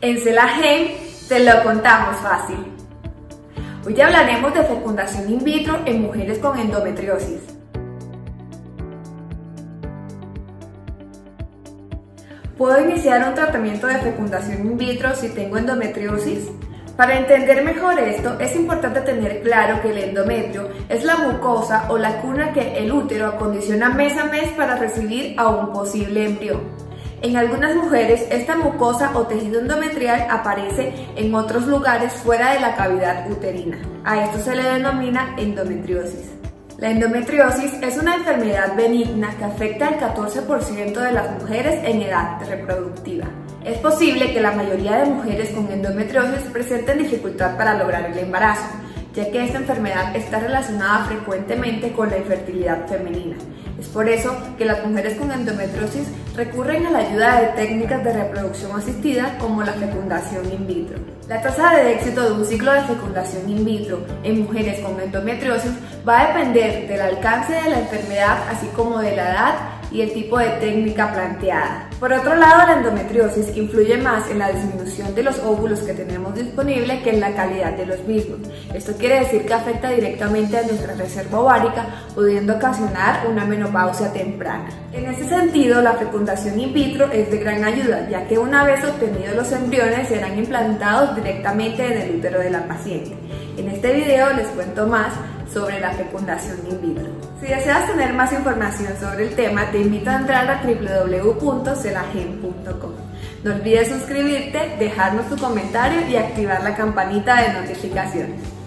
En Celagen te lo contamos fácil. Hoy hablaremos de fecundación in vitro en mujeres con endometriosis. ¿Puedo iniciar un tratamiento de fecundación in vitro si tengo endometriosis? Para entender mejor esto, es importante tener claro que el endometrio es la mucosa o la cuna que el útero acondiciona mes a mes para recibir a un posible embrión. En algunas mujeres, esta mucosa o tejido endometrial aparece en otros lugares fuera de la cavidad uterina. A esto se le denomina endometriosis. La endometriosis es una enfermedad benigna que afecta al 14% de las mujeres en edad reproductiva. Es posible que la mayoría de mujeres con endometriosis presenten dificultad para lograr el embarazo, ya que esta enfermedad está relacionada frecuentemente con la infertilidad femenina. Es por eso que las mujeres con endometriosis recurren a la ayuda de técnicas de reproducción asistida como la fecundación in vitro. La tasa de éxito de un ciclo de fecundación in vitro en mujeres con endometriosis va a depender del alcance de la enfermedad así como de la edad y el tipo de técnica planteada. Por otro lado, la endometriosis influye más en la disminución de los óvulos que tenemos disponibles que en la calidad de los mismos. Esto quiere decir que afecta directamente a nuestra reserva ovárica, pudiendo ocasionar una menopausia temprana. En ese sentido, la fecundación in vitro es de gran ayuda, ya que una vez obtenidos los embriones serán implantados directamente en el útero de la paciente. En este video les cuento más sobre la fecundación in vitro. Si deseas tener más información sobre el tema, te invito a entrar a www.celagen.com. No olvides suscribirte, dejarnos tu comentario y activar la campanita de notificaciones.